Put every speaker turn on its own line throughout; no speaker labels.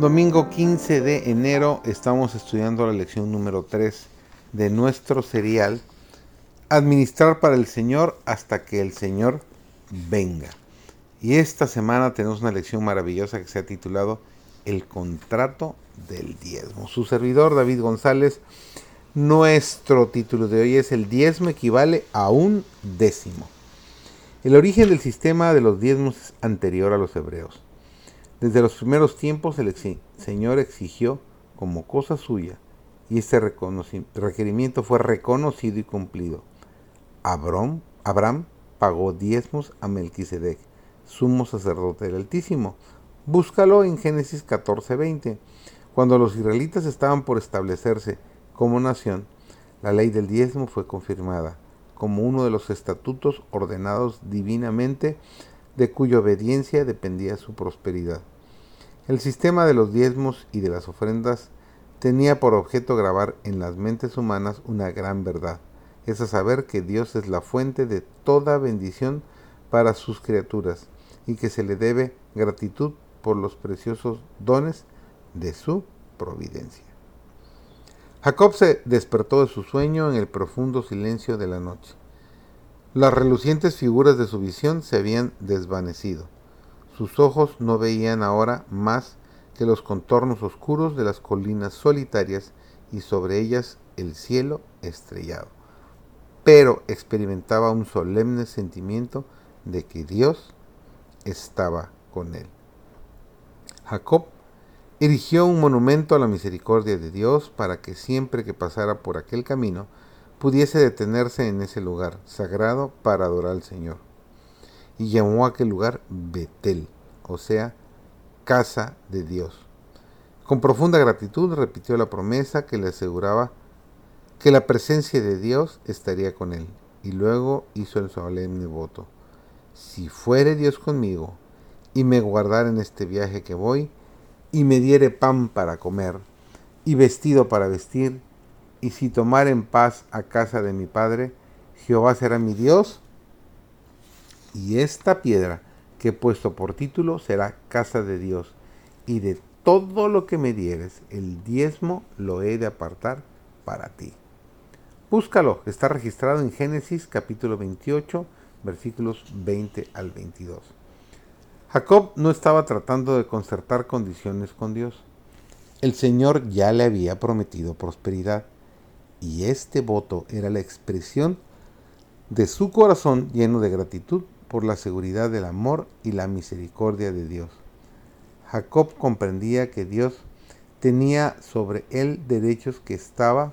Domingo 15 de enero estamos estudiando la lección número 3 de nuestro serial Administrar para el Señor hasta que el Señor venga. Y esta semana tenemos una lección maravillosa que se ha titulado El contrato del diezmo. Su servidor David González, nuestro título de hoy es El diezmo equivale a un décimo. El origen del sistema de los diezmos es anterior a los hebreos. Desde los primeros tiempos el Señor exigió como cosa suya y este requerimiento fue reconocido y cumplido. Abraham, Abraham pagó diezmos a Melquisedec, sumo sacerdote del Altísimo. Búscalo en Génesis 14:20. Cuando los israelitas estaban por establecerse como nación, la ley del diezmo fue confirmada como uno de los estatutos ordenados divinamente de cuya obediencia dependía su prosperidad. El sistema de los diezmos y de las ofrendas tenía por objeto grabar en las mentes humanas una gran verdad, es a saber que Dios es la fuente de toda bendición para sus criaturas y que se le debe gratitud por los preciosos dones de su providencia. Jacob se despertó de su sueño en el profundo silencio de la noche. Las relucientes figuras de su visión se habían desvanecido. Sus ojos no veían ahora más que los contornos oscuros de las colinas solitarias y sobre ellas el cielo estrellado. Pero experimentaba un solemne sentimiento de que Dios estaba con él. Jacob erigió un monumento a la misericordia de Dios para que siempre que pasara por aquel camino pudiese detenerse en ese lugar sagrado para adorar al Señor y llamó a aquel lugar Betel, o sea, casa de Dios. Con profunda gratitud repitió la promesa que le aseguraba que la presencia de Dios estaría con él, y luego hizo el solemne voto. Si fuere Dios conmigo, y me guardara en este viaje que voy, y me diere pan para comer, y vestido para vestir, y si tomar en paz a casa de mi Padre, Jehová será mi Dios, y esta piedra que he puesto por título será casa de Dios, y de todo lo que me dieres, el diezmo lo he de apartar para ti. Búscalo, está registrado en Génesis capítulo 28, versículos 20 al 22. Jacob no estaba tratando de concertar condiciones con Dios. El Señor ya le había prometido prosperidad, y este voto era la expresión de su corazón lleno de gratitud por la seguridad del amor y la misericordia de Dios. Jacob comprendía que Dios tenía sobre él derechos que estaba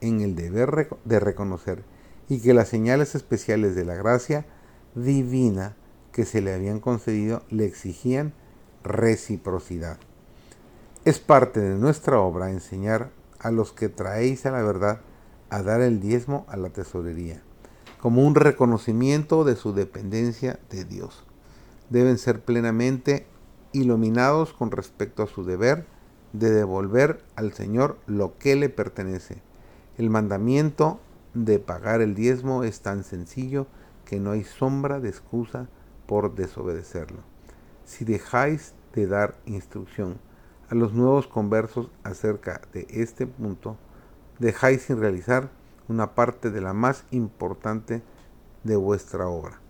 en el deber de reconocer y que las señales especiales de la gracia divina que se le habían concedido le exigían reciprocidad. Es parte de nuestra obra enseñar a los que traéis a la verdad a dar el diezmo a la tesorería como un reconocimiento de su dependencia de Dios. Deben ser plenamente iluminados con respecto a su deber de devolver al Señor lo que le pertenece. El mandamiento de pagar el diezmo es tan sencillo que no hay sombra de excusa por desobedecerlo. Si dejáis de dar instrucción a los nuevos conversos acerca de este punto, dejáis sin realizar una parte de la más importante de vuestra obra.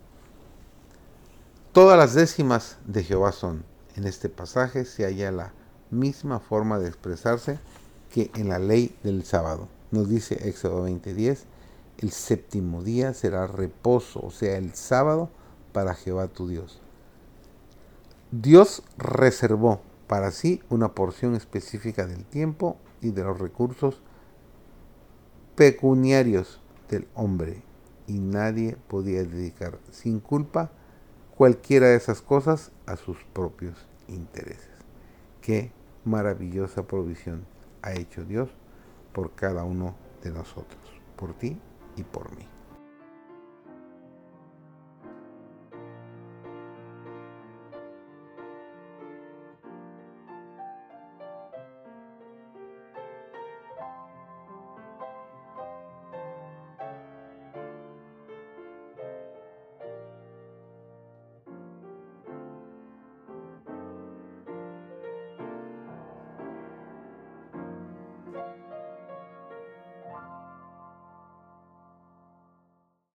Todas las décimas de Jehová son. En este pasaje se halla la misma forma de expresarse que en la ley del sábado. Nos dice Éxodo 20:10, el séptimo día será reposo, o sea, el sábado para Jehová tu Dios. Dios reservó para sí una porción específica del tiempo y de los recursos pecuniarios del hombre y nadie podía dedicar sin culpa cualquiera de esas cosas a sus propios intereses. Qué maravillosa provisión ha hecho Dios por cada uno de nosotros, por ti y por mí.